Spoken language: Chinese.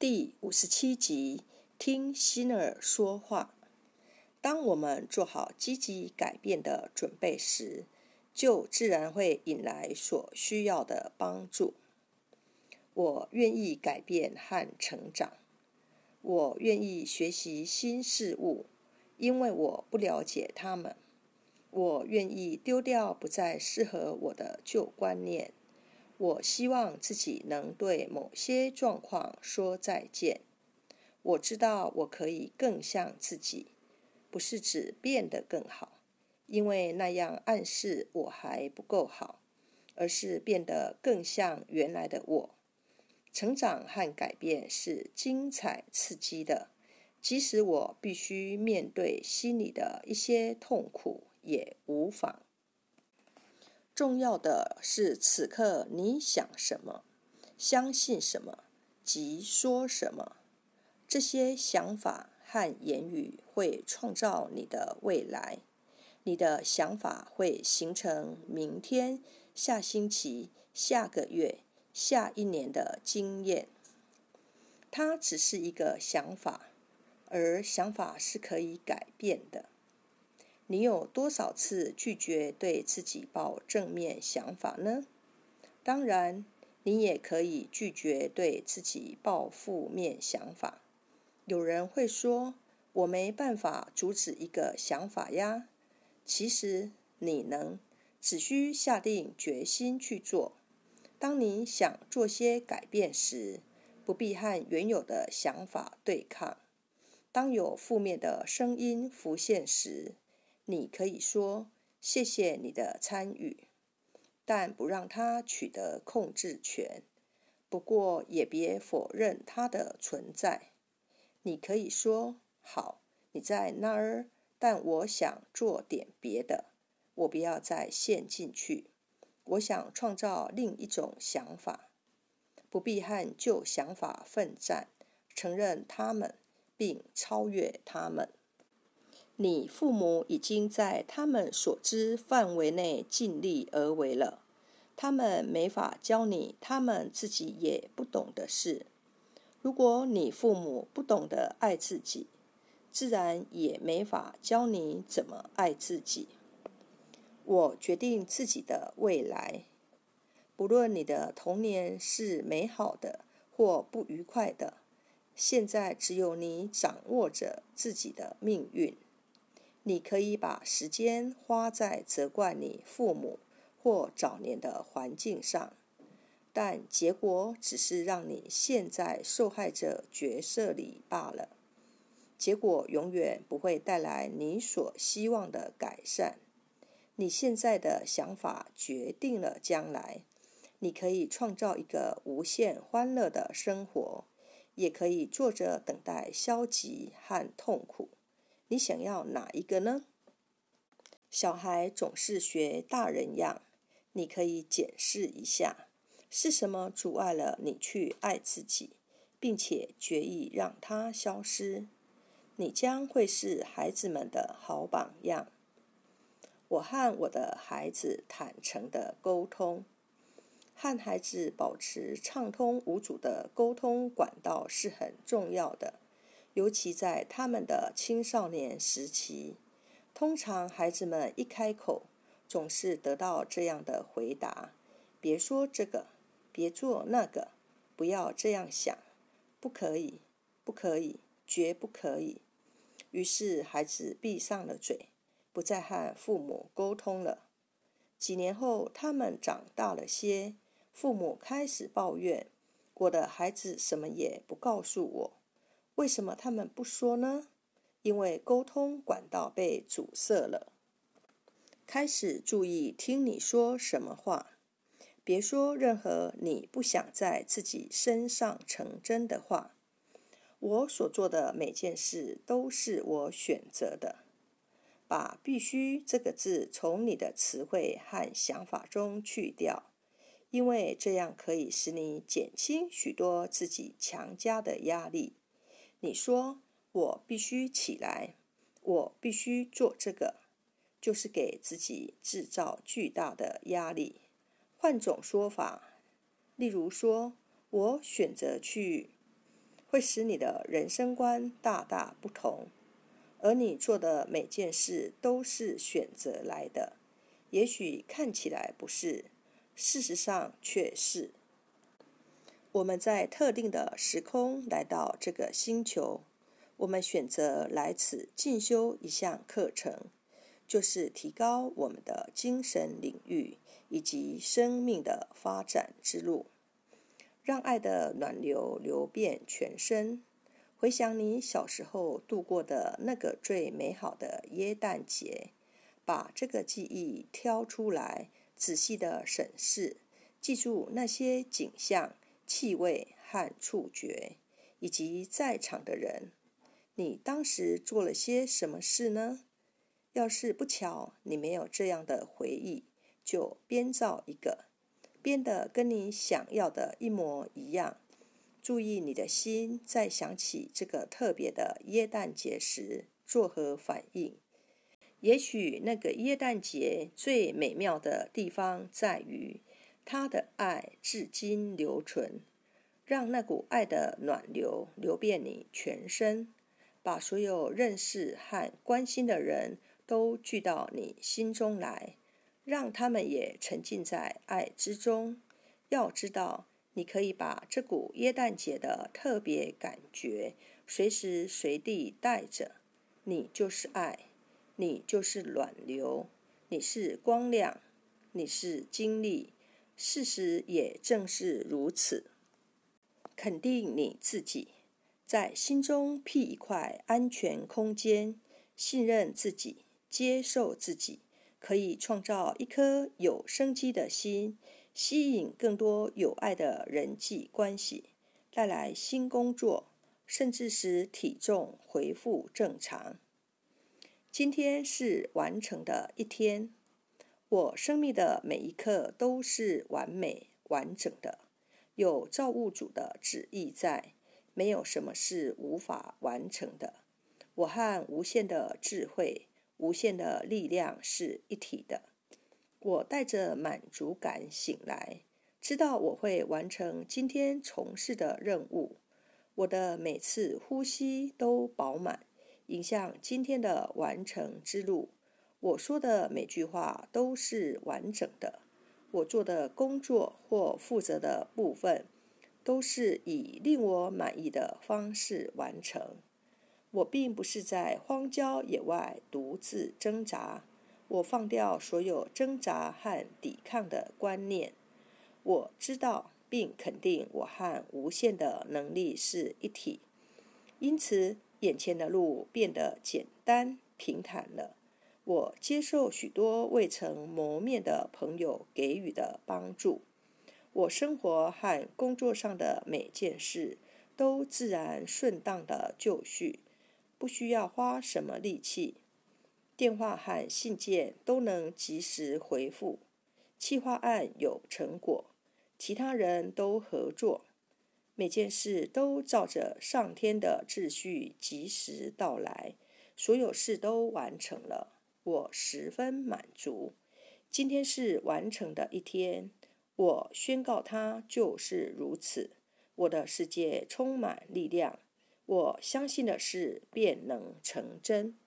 第五十七集，听心儿说话。当我们做好积极改变的准备时，就自然会引来所需要的帮助。我愿意改变和成长，我愿意学习新事物，因为我不了解他们。我愿意丢掉不再适合我的旧观念。我希望自己能对某些状况说再见。我知道我可以更像自己，不是指变得更好，因为那样暗示我还不够好，而是变得更像原来的我。成长和改变是精彩刺激的，即使我必须面对心里的一些痛苦，也无妨。重要的是，此刻你想什么，相信什么，即说什么。这些想法和言语会创造你的未来。你的想法会形成明天、下星期、下个月、下一年的经验。它只是一个想法，而想法是可以改变的。你有多少次拒绝对自己抱正面想法呢？当然，你也可以拒绝对自己抱负面想法。有人会说：“我没办法阻止一个想法呀。”其实你能，只需下定决心去做。当你想做些改变时，不必和原有的想法对抗。当有负面的声音浮现时，你可以说谢谢你的参与，但不让他取得控制权。不过也别否认他的存在。你可以说好，你在那儿，但我想做点别的。我不要再陷进去。我想创造另一种想法，不必和旧想法奋战，承认他们，并超越他们。你父母已经在他们所知范围内尽力而为了，他们没法教你他们自己也不懂的事。如果你父母不懂得爱自己，自然也没法教你怎么爱自己。我决定自己的未来，不论你的童年是美好的或不愉快的，现在只有你掌握着自己的命运。你可以把时间花在责怪你父母或早年的环境上，但结果只是让你陷在受害者角色里罢了。结果永远不会带来你所希望的改善。你现在的想法决定了将来。你可以创造一个无限欢乐的生活，也可以坐着等待消极和痛苦。你想要哪一个呢？小孩总是学大人样，你可以检视一下，是什么阻碍了你去爱自己，并且决意让它消失。你将会是孩子们的好榜样。我和我的孩子坦诚的沟通，和孩子保持畅通无阻的沟通管道是很重要的。尤其在他们的青少年时期，通常孩子们一开口，总是得到这样的回答：“别说这个，别做那个，不要这样想，不可以，不可以，绝不可以。”于是孩子闭上了嘴，不再和父母沟通了。几年后，他们长大了些，父母开始抱怨：“我的孩子什么也不告诉我。”为什么他们不说呢？因为沟通管道被阻塞了。开始注意听你说什么话，别说任何你不想在自己身上成真的话。我所做的每件事都是我选择的。把“必须”这个字从你的词汇和想法中去掉，因为这样可以使你减轻许多自己强加的压力。你说我必须起来，我必须做这个，就是给自己制造巨大的压力。换种说法，例如说，我选择去，会使你的人生观大大不同。而你做的每件事都是选择来的，也许看起来不是，事实上却是。我们在特定的时空来到这个星球，我们选择来此进修一项课程，就是提高我们的精神领域以及生命的发展之路，让爱的暖流流遍全身。回想你小时候度过的那个最美好的耶诞节，把这个记忆挑出来，仔细的审视，记住那些景象、气味和触觉，以及在场的人。你当时做了些什么事呢？要是不巧你没有这样的回忆，就编造一个，编的跟你想要的一模一样。注意你的心在想起这个特别的耶诞节时作何反应？也许那个耶诞节最美妙的地方在于，他的爱至今留存，让那股爱的暖流流遍你全身，把所有认识和关心的人都聚到你心中来，让他们也沉浸在爱之中。要知道。你可以把这股耶诞节的特别感觉随时随地带着。你就是爱，你就是暖流，你是光亮，你是精力。事实也正是如此。肯定你自己，在心中辟一块安全空间，信任自己，接受自己，可以创造一颗有生机的心。吸引更多有爱的人际关系，带来新工作，甚至使体重恢复正常。今天是完成的一天，我生命的每一刻都是完美完整的，有造物主的旨意在，没有什么是无法完成的。我和无限的智慧、无限的力量是一体的。我带着满足感醒来，知道我会完成今天从事的任务。我的每次呼吸都饱满，迎向今天的完成之路。我说的每句话都是完整的。我做的工作或负责的部分，都是以令我满意的方式完成。我并不是在荒郊野外独自挣扎。我放掉所有挣扎和抵抗的观念。我知道并肯定我和无限的能力是一体，因此眼前的路变得简单平坦了。我接受许多未曾谋面的朋友给予的帮助。我生活和工作上的每件事都自然顺当的就绪，不需要花什么力气。电话和信件都能及时回复，企划案有成果，其他人都合作，每件事都照着上天的秩序及时到来，所有事都完成了，我十分满足。今天是完成的一天，我宣告它就是如此。我的世界充满力量，我相信的事便能成真。